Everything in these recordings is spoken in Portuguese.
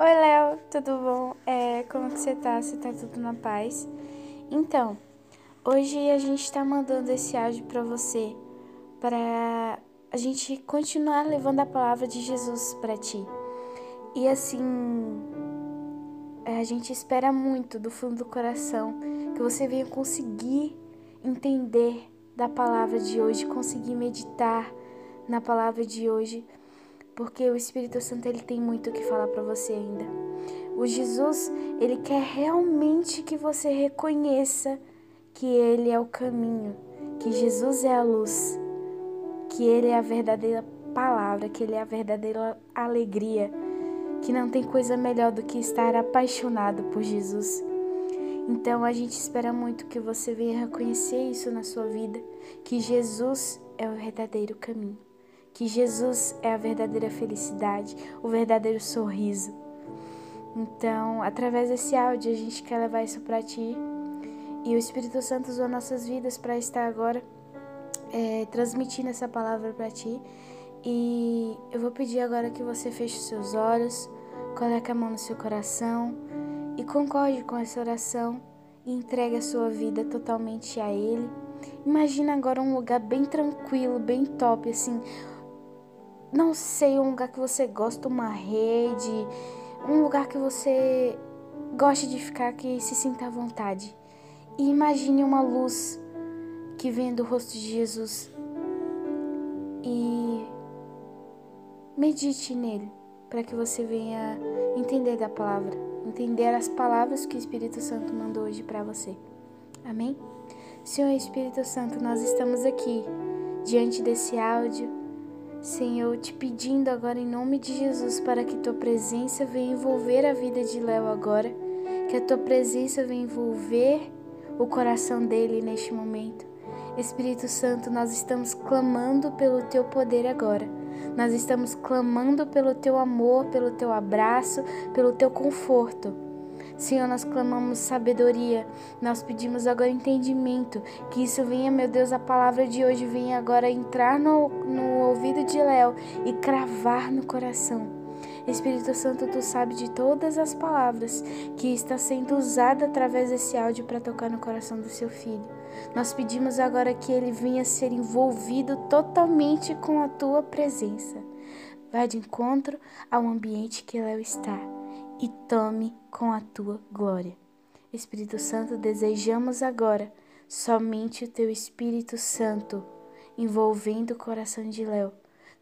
Oi, Léo, tudo bom? É, como que você tá? Você tá tudo na paz? Então, hoje a gente tá mandando esse áudio para você para a gente continuar levando a palavra de Jesus para ti. E assim, é, a gente espera muito do fundo do coração que você venha conseguir entender da palavra de hoje, conseguir meditar na palavra de hoje porque o Espírito Santo ele tem muito o que falar para você ainda. O Jesus, ele quer realmente que você reconheça que ele é o caminho, que Jesus é a luz, que ele é a verdadeira palavra, que ele é a verdadeira alegria, que não tem coisa melhor do que estar apaixonado por Jesus. Então a gente espera muito que você venha reconhecer isso na sua vida, que Jesus é o verdadeiro caminho que Jesus é a verdadeira felicidade, o verdadeiro sorriso. Então, através desse áudio, a gente quer levar isso para ti. E o Espírito Santo usou nossas vidas para estar agora é, transmitindo essa palavra para ti. E eu vou pedir agora que você feche os seus olhos, coloque a mão no seu coração e concorde com essa oração e entregue a sua vida totalmente a Ele. Imagina agora um lugar bem tranquilo, bem top, assim, não sei, um lugar que você gosta, uma rede, um lugar que você goste de ficar, que se sinta à vontade. E imagine uma luz que vem do rosto de Jesus. E medite nele, para que você venha entender da palavra, entender as palavras que o Espírito Santo mandou hoje para você. Amém? Senhor Espírito Santo, nós estamos aqui diante desse áudio Senhor, te pedindo agora em nome de Jesus para que tua presença venha envolver a vida de Léo agora, que a tua presença venha envolver o coração dele neste momento. Espírito Santo, nós estamos clamando pelo teu poder agora. Nós estamos clamando pelo teu amor, pelo teu abraço, pelo teu conforto. Senhor, nós clamamos sabedoria, nós pedimos agora entendimento, que isso venha, meu Deus, a palavra de hoje venha agora entrar no, no ouvido de Léo e cravar no coração. Espírito Santo, tu sabe de todas as palavras que está sendo usada através desse áudio para tocar no coração do seu filho. Nós pedimos agora que ele venha ser envolvido totalmente com a tua presença. Vá de encontro ao ambiente que Léo está e tome com a tua glória. Espírito Santo, desejamos agora somente o teu Espírito Santo envolvendo o coração de Léo.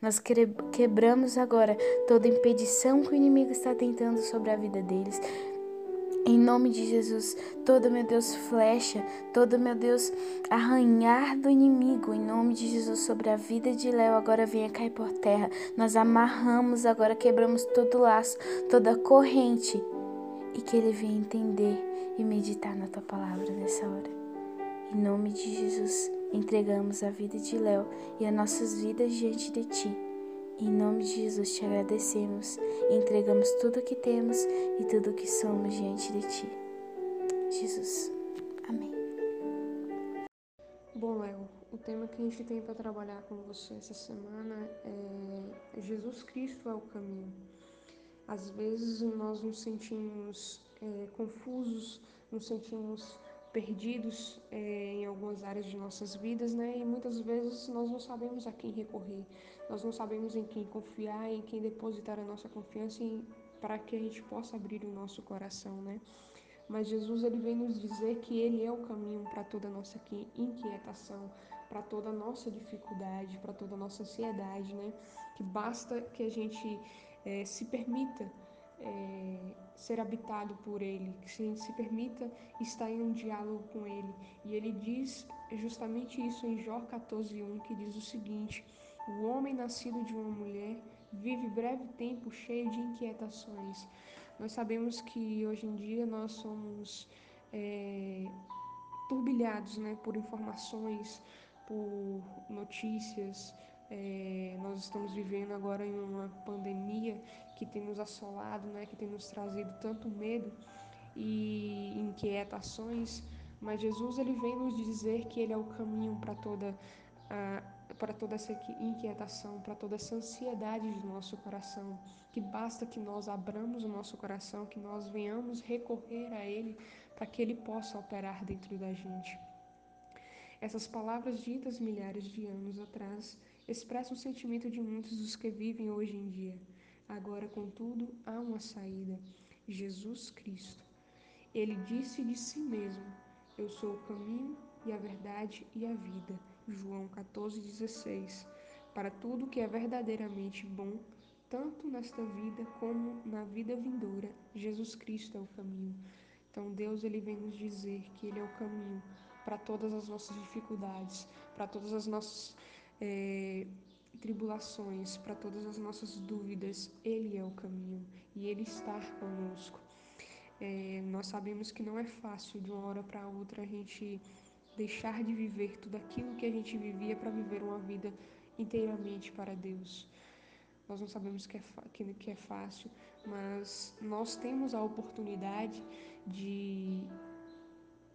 Nós quebramos agora toda impedição que o inimigo está tentando sobre a vida deles. Em nome de Jesus, todo meu Deus flecha, todo meu Deus arranhar do inimigo, em nome de Jesus sobre a vida de Léo agora venha cair por terra. Nós amarramos agora, quebramos todo laço, toda corrente e que ele venha entender e meditar na tua palavra nessa hora. Em nome de Jesus, entregamos a vida de Léo e as nossas vidas diante de ti. Em nome de Jesus te agradecemos e entregamos tudo o que temos e tudo o que somos diante de ti. Jesus. Amém. Bom, Léo, o tema que a gente tem para trabalhar com você essa semana é Jesus Cristo é o caminho. Às vezes nós nos sentimos é, confusos, nos sentimos perdidos é, em algumas áreas de nossas vidas, né? E muitas vezes nós não sabemos a quem recorrer, nós não sabemos em quem confiar, em quem depositar a nossa confiança para que a gente possa abrir o nosso coração, né? Mas Jesus ele vem nos dizer que ele é o caminho para toda a nossa inquietação, para toda a nossa dificuldade, para toda a nossa ansiedade, né? Que basta que a gente é, se permita é, ser habitado por Ele, que se, se permita estar em um diálogo com Ele. E Ele diz justamente isso em Jó 14:1, que diz o seguinte: O homem nascido de uma mulher vive breve tempo cheio de inquietações. Nós sabemos que hoje em dia nós somos é, turbilhados né, por informações, por notícias, é, nós estamos vivendo agora em uma pandemia que tem nos assolado, né, que tem nos trazido tanto medo e inquietações, mas Jesus ele vem nos dizer que ele é o caminho para toda para toda essa inquietação, para toda essa ansiedade do nosso coração, que basta que nós abramos o nosso coração, que nós venhamos recorrer a Ele para que Ele possa operar dentro da gente. Essas palavras ditas milhares de anos atrás expressam o sentimento de muitos dos que vivem hoje em dia. Agora, contudo, há uma saída: Jesus Cristo. Ele disse de si mesmo: Eu sou o caminho e a verdade e a vida. João 14,16. Para tudo que é verdadeiramente bom, tanto nesta vida como na vida vindoura, Jesus Cristo é o caminho. Então Deus ele vem nos dizer que Ele é o caminho para todas as nossas dificuldades, para todas as nossas é, tribulações, para todas as nossas dúvidas. Ele é o caminho e Ele está conosco. É, nós sabemos que não é fácil de uma hora para outra a gente deixar de viver tudo aquilo que a gente vivia para viver uma vida inteiramente para Deus. Nós não sabemos que é, que, que é fácil, mas nós temos a oportunidade de,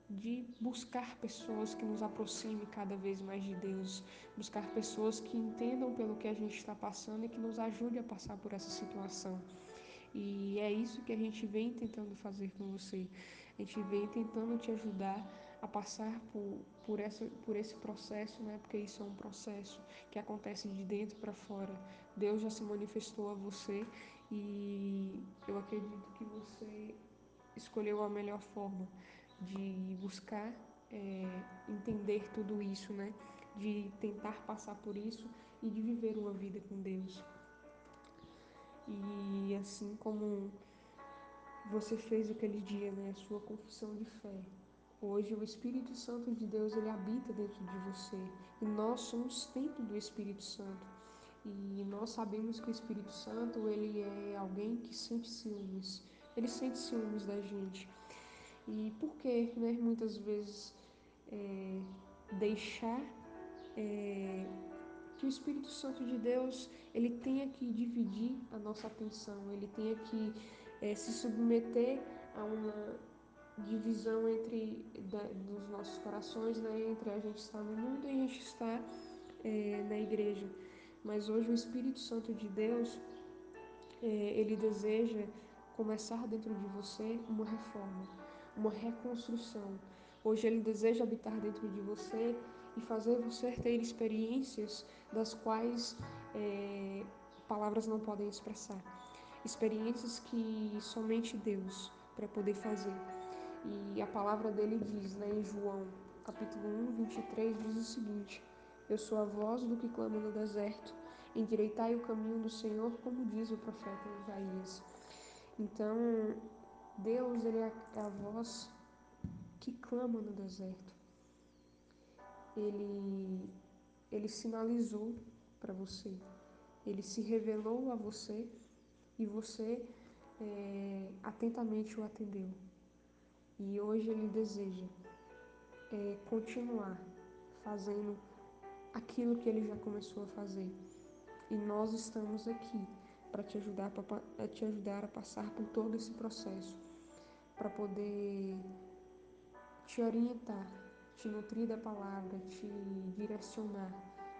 de buscar pessoas que nos aproximem cada vez mais de Deus, buscar pessoas que entendam pelo que a gente está passando e que nos ajude a passar por essa situação. E é isso que a gente vem tentando fazer com você. A gente vem tentando te ajudar a passar por, por, essa, por esse processo, né? porque isso é um processo que acontece de dentro para fora. Deus já se manifestou a você e eu acredito que você escolheu a melhor forma de buscar é, entender tudo isso, né? de tentar passar por isso e de viver uma vida com Deus. E assim como você fez aquele dia, né, a sua confissão de fé, Hoje o Espírito Santo de Deus ele habita dentro de você e nós somos templo do Espírito Santo. E nós sabemos que o Espírito Santo ele é alguém que sente ciúmes. Ele sente ciúmes da gente. E por que, né, muitas vezes é, deixar é, que o Espírito Santo de Deus ele tenha que dividir a nossa atenção, ele tenha que é, se submeter a uma divisão entre da, dos nossos corações, né, entre a gente estar no mundo e a gente estar é, na igreja. Mas hoje o Espírito Santo de Deus é, ele deseja começar dentro de você uma reforma, uma reconstrução. Hoje ele deseja habitar dentro de você e fazer você ter experiências das quais é, palavras não podem expressar. Experiências que somente Deus para poder fazer. E a palavra dele diz, né, em João, capítulo 1, 23, diz o seguinte: Eu sou a voz do que clama no deserto, endireitai o caminho do Senhor, como diz o profeta Isaías. Então, Deus ele é a voz que clama no deserto. Ele ele sinalizou para você, ele se revelou a você e você é, atentamente o atendeu. E hoje ele deseja é, continuar fazendo aquilo que ele já começou a fazer. E nós estamos aqui para te ajudar, para te ajudar a passar por todo esse processo, para poder te orientar, te nutrir da palavra, te direcionar,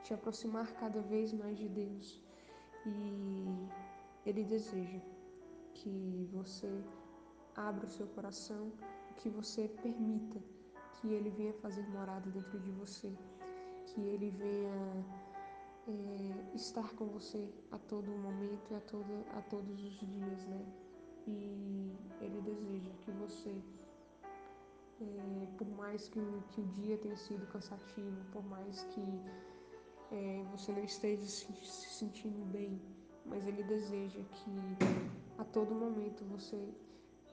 te aproximar cada vez mais de Deus. E Ele deseja que você abra o seu coração que você permita que Ele venha fazer morada dentro de você, que Ele venha é, estar com você a todo momento e a, todo, a todos os dias, né? E Ele deseja que você, é, por mais que, que o dia tenha sido cansativo, por mais que é, você não esteja se, se sentindo bem, mas Ele deseja que a todo momento você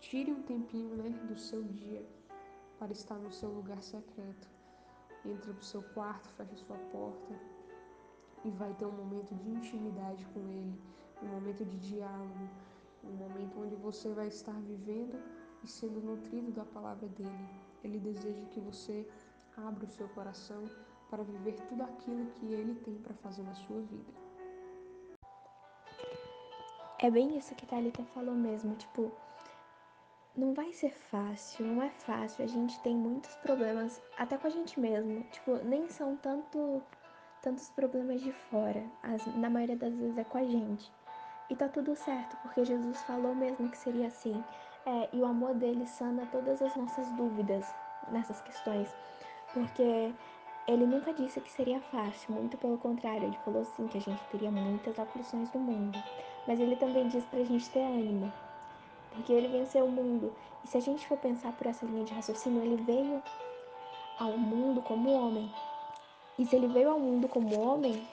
Tire um tempinho né, do seu dia para estar no seu lugar secreto. Entre para o seu quarto, feche sua porta e vai ter um momento de intimidade com Ele, um momento de diálogo, um momento onde você vai estar vivendo e sendo nutrido da palavra dele. Ele deseja que você abra o seu coração para viver tudo aquilo que ele tem para fazer na sua vida. É bem isso que Thalita falou mesmo, tipo, não vai ser fácil, não é fácil. A gente tem muitos problemas, até com a gente mesmo. Tipo, nem são tanto tantos problemas de fora, as, na maioria das vezes é com a gente. E tá tudo certo, porque Jesus falou mesmo que seria assim. É, e o amor dele sana todas as nossas dúvidas nessas questões. Porque ele nunca disse que seria fácil, muito pelo contrário, ele falou sim que a gente teria muitas aflições no mundo. Mas ele também diz pra gente ter ânimo, porque ele venceu o mundo. E se a gente for pensar por essa linha de raciocínio, ele veio ao mundo como homem. E se ele veio ao mundo como homem,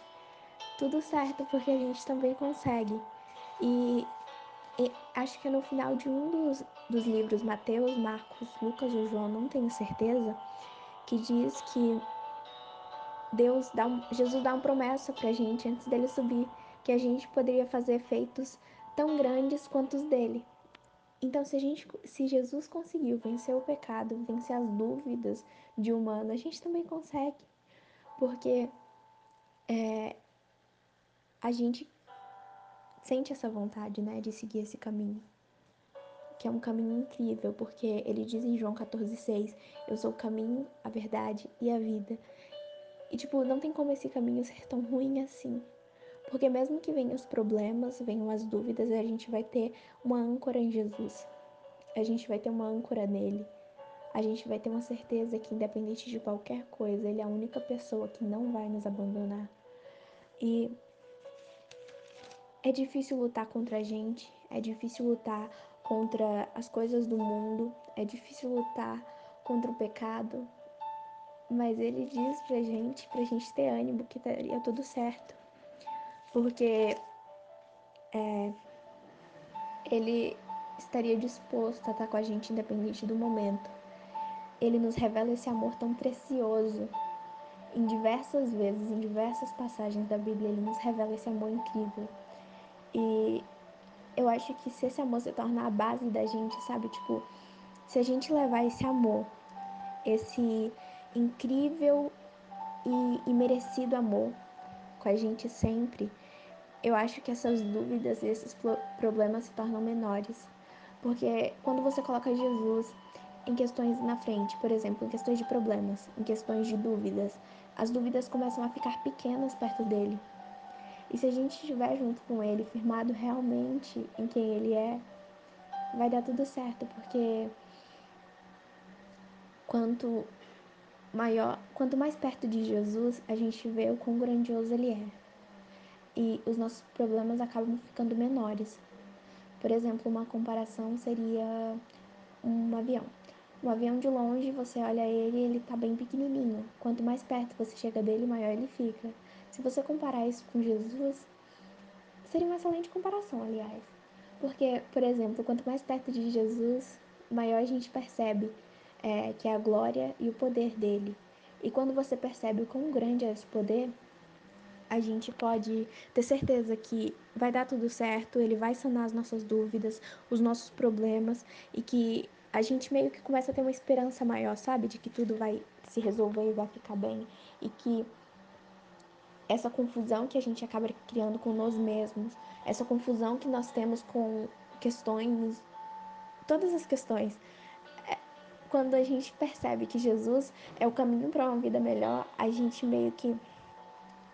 tudo certo, porque a gente também consegue. E, e acho que no final de um dos, dos livros, Mateus, Marcos, Lucas ou João, não tenho certeza, que diz que Deus dá um, Jesus dá uma promessa pra gente antes dele subir, que a gente poderia fazer feitos tão grandes quanto os dele. Então, se, a gente, se Jesus conseguiu vencer o pecado, vencer as dúvidas de humano, a gente também consegue. Porque é, a gente sente essa vontade, né, de seguir esse caminho. Que é um caminho incrível, porque ele diz em João 14,6: Eu sou o caminho, a verdade e a vida. E, tipo, não tem como esse caminho ser tão ruim assim. Porque mesmo que venham os problemas, venham as dúvidas, a gente vai ter uma âncora em Jesus. A gente vai ter uma âncora nele. A gente vai ter uma certeza que, independente de qualquer coisa, ele é a única pessoa que não vai nos abandonar. E é difícil lutar contra a gente, é difícil lutar contra as coisas do mundo, é difícil lutar contra o pecado, mas ele diz pra gente, pra gente ter ânimo, que daria tudo certo. Porque é, ele estaria disposto a estar com a gente independente do momento. Ele nos revela esse amor tão precioso. Em diversas vezes, em diversas passagens da Bíblia, ele nos revela esse amor incrível. E eu acho que se esse amor se tornar a base da gente, sabe? Tipo, se a gente levar esse amor, esse incrível e, e merecido amor com a gente sempre, eu acho que essas dúvidas e esses problemas se tornam menores. Porque quando você coloca Jesus em questões na frente, por exemplo, em questões de problemas, em questões de dúvidas, as dúvidas começam a ficar pequenas perto dele. E se a gente estiver junto com ele, firmado realmente em quem ele é, vai dar tudo certo, porque quanto maior, quanto mais perto de Jesus, a gente vê o quão grandioso ele é. E os nossos problemas acabam ficando menores. Por exemplo, uma comparação seria um avião. Um avião de longe, você olha ele ele tá bem pequenininho. Quanto mais perto você chega dele, maior ele fica. Se você comparar isso com Jesus, seria uma excelente comparação, aliás. Porque, por exemplo, quanto mais perto de Jesus, maior a gente percebe é, que é a glória e o poder dele. E quando você percebe o quão grande é esse poder, a gente pode ter certeza que vai dar tudo certo, ele vai sanar as nossas dúvidas, os nossos problemas e que a gente meio que começa a ter uma esperança maior, sabe? De que tudo vai se resolver e vai ficar bem. E que essa confusão que a gente acaba criando com nós mesmos, essa confusão que nós temos com questões, todas as questões. É, quando a gente percebe que Jesus é o caminho para uma vida melhor, a gente meio que.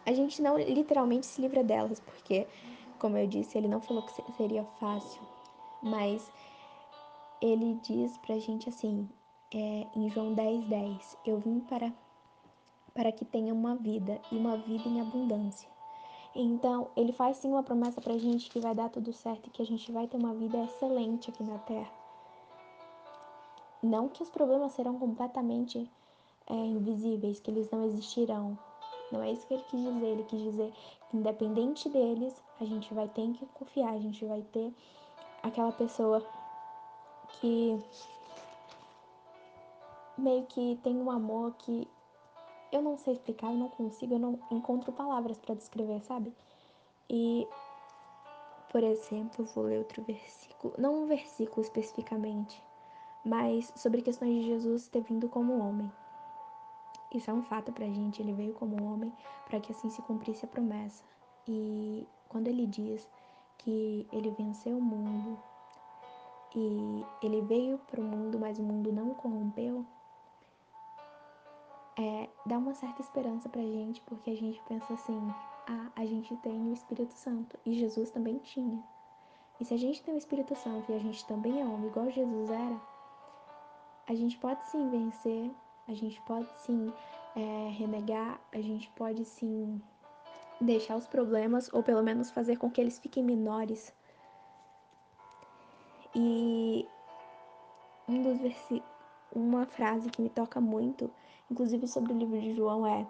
A gente não literalmente se livra delas, porque, como eu disse, ele não falou que seria fácil, mas ele diz pra gente assim, é, em João 10, 10: Eu vim para para que tenha uma vida e uma vida em abundância. Então, ele faz sim uma promessa pra gente que vai dar tudo certo e que a gente vai ter uma vida excelente aqui na Terra. Não que os problemas serão completamente é, invisíveis, que eles não existirão. Não é isso que ele quis dizer. Ele quis dizer que, independente deles, a gente vai ter que confiar, a gente vai ter aquela pessoa que meio que tem um amor que eu não sei explicar, eu não consigo, eu não encontro palavras para descrever, sabe? E, por exemplo, vou ler outro versículo, não um versículo especificamente, mas sobre questões de Jesus ter vindo como homem. Isso é um fato pra gente, ele veio como homem para que assim se cumprisse a promessa. E quando ele diz que ele venceu o mundo e ele veio para o mundo, mas o mundo não o corrompeu, é, dá uma certa esperança pra gente, porque a gente pensa assim: ah, a gente tem o Espírito Santo e Jesus também tinha. E se a gente tem o Espírito Santo e a gente também é homem, igual Jesus era, a gente pode sim vencer, a gente pode sim é, renegar, a gente pode sim deixar os problemas, ou pelo menos fazer com que eles fiquem menores. E um dos versículos, uma frase que me toca muito, inclusive sobre o livro de João, é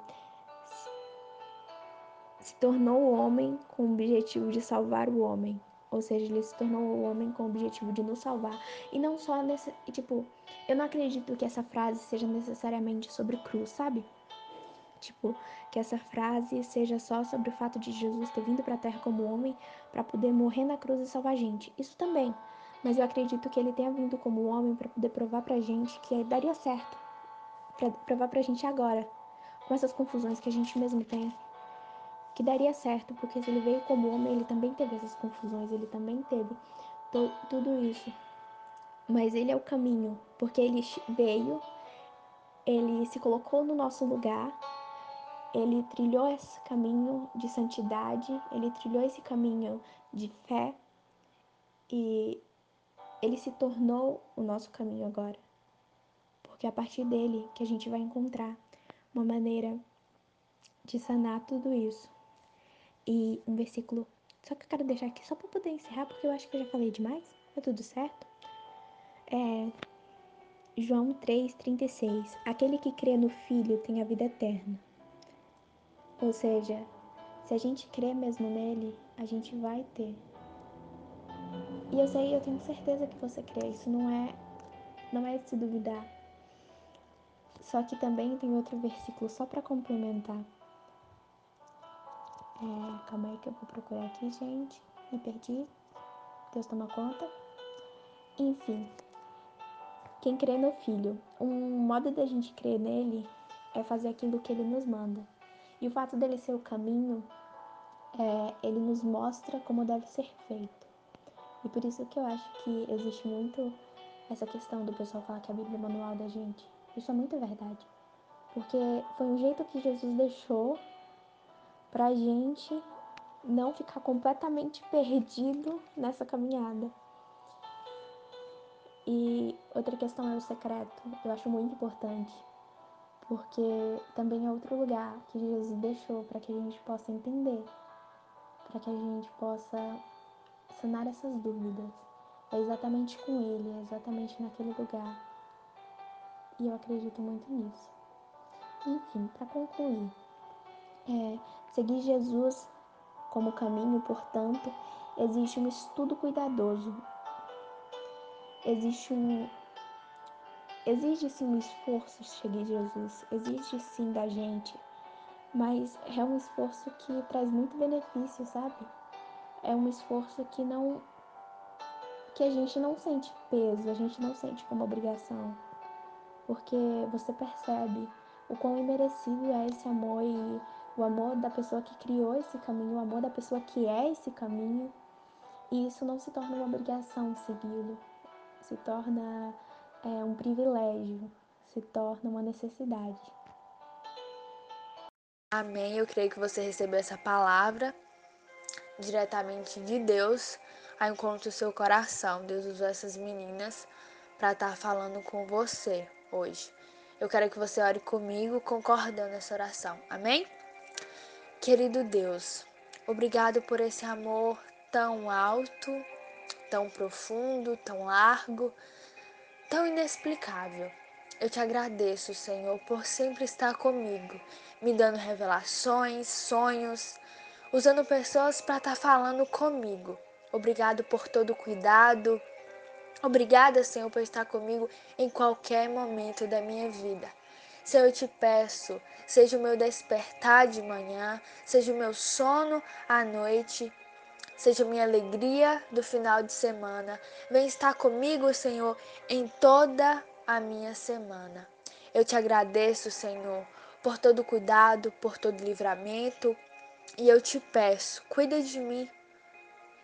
se tornou homem com o objetivo de salvar o homem. Ou seja, ele se tornou o homem com o objetivo de nos salvar. E não só nesse. Tipo, eu não acredito que essa frase seja necessariamente sobre cruz, sabe? Tipo, que essa frase seja só sobre o fato de Jesus ter vindo para a terra como homem para poder morrer na cruz e salvar a gente. Isso também. Mas eu acredito que ele tenha vindo como homem para poder provar pra gente que daria certo. Pra provar pra gente agora, com essas confusões que a gente mesmo tem que daria certo, porque se ele veio como homem, ele também teve essas confusões, ele também teve tudo isso. Mas ele é o caminho, porque ele veio, ele se colocou no nosso lugar, ele trilhou esse caminho de santidade, ele trilhou esse caminho de fé e ele se tornou o nosso caminho agora. Porque é a partir dele que a gente vai encontrar uma maneira de sanar tudo isso e um versículo. Só que eu quero deixar aqui só para poder encerrar, porque eu acho que eu já falei demais. Tá tudo certo? É. João 3,36. Aquele que crê no Filho tem a vida eterna. Ou seja, se a gente crê mesmo nele, a gente vai ter. E eu sei, eu tenho certeza que você crê. Isso não é, não é se duvidar. Só que também tem outro versículo só para complementar. É, calma aí que eu vou procurar aqui, gente. Me perdi. Deus toma conta. Enfim. Quem crê no Filho. Um modo da gente crer nele é fazer aquilo que ele nos manda. E o fato dele ser o caminho, é, ele nos mostra como deve ser feito. E por isso que eu acho que existe muito essa questão do pessoal falar que a Bíblia é manual da gente. Isso é muito verdade. Porque foi um jeito que Jesus deixou pra gente não ficar completamente perdido nessa caminhada. E outra questão é o secreto. Eu acho muito importante, porque também é outro lugar que Jesus deixou para que a gente possa entender, para que a gente possa sanar essas dúvidas. É exatamente com Ele, é exatamente naquele lugar. E eu acredito muito nisso. Enfim, para concluir, é, Seguir Jesus como caminho, portanto, existe um estudo cuidadoso. Existe um sim um esforço seguir Jesus, exige sim da gente, mas é um esforço que traz muito benefício, sabe? É um esforço que não que a gente não sente peso, a gente não sente como obrigação, porque você percebe o quão imerecido é esse amor e o amor da pessoa que criou esse caminho, o amor da pessoa que é esse caminho. E isso não se torna uma obrigação segui-lo, se torna é, um privilégio, se torna uma necessidade. Amém. Eu creio que você recebeu essa palavra diretamente de Deus ao encontro do seu coração. Deus usou essas meninas para estar tá falando com você hoje. Eu quero que você ore comigo, concordando nessa oração. Amém? Querido Deus, obrigado por esse amor tão alto, tão profundo, tão largo, tão inexplicável. Eu te agradeço, Senhor, por sempre estar comigo, me dando revelações, sonhos, usando pessoas para estar tá falando comigo. Obrigado por todo o cuidado. Obrigada, Senhor, por estar comigo em qualquer momento da minha vida. Senhor, eu te peço, seja o meu despertar de manhã, seja o meu sono à noite, seja a minha alegria do final de semana. Vem estar comigo, Senhor, em toda a minha semana. Eu te agradeço, Senhor, por todo cuidado, por todo livramento, e eu te peço, cuida de mim.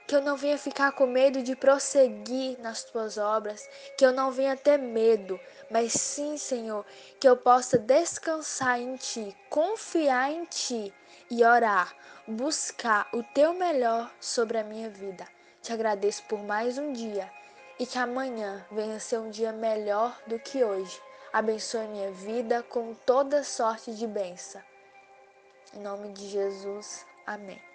Que eu não venha ficar com medo de prosseguir nas tuas obras, que eu não venha ter medo, mas sim, Senhor, que eu possa descansar em Ti, confiar em Ti e orar, buscar o Teu melhor sobre a minha vida. Te agradeço por mais um dia e que amanhã venha ser um dia melhor do que hoje. Abençoe minha vida com toda sorte de bênção. Em nome de Jesus, amém.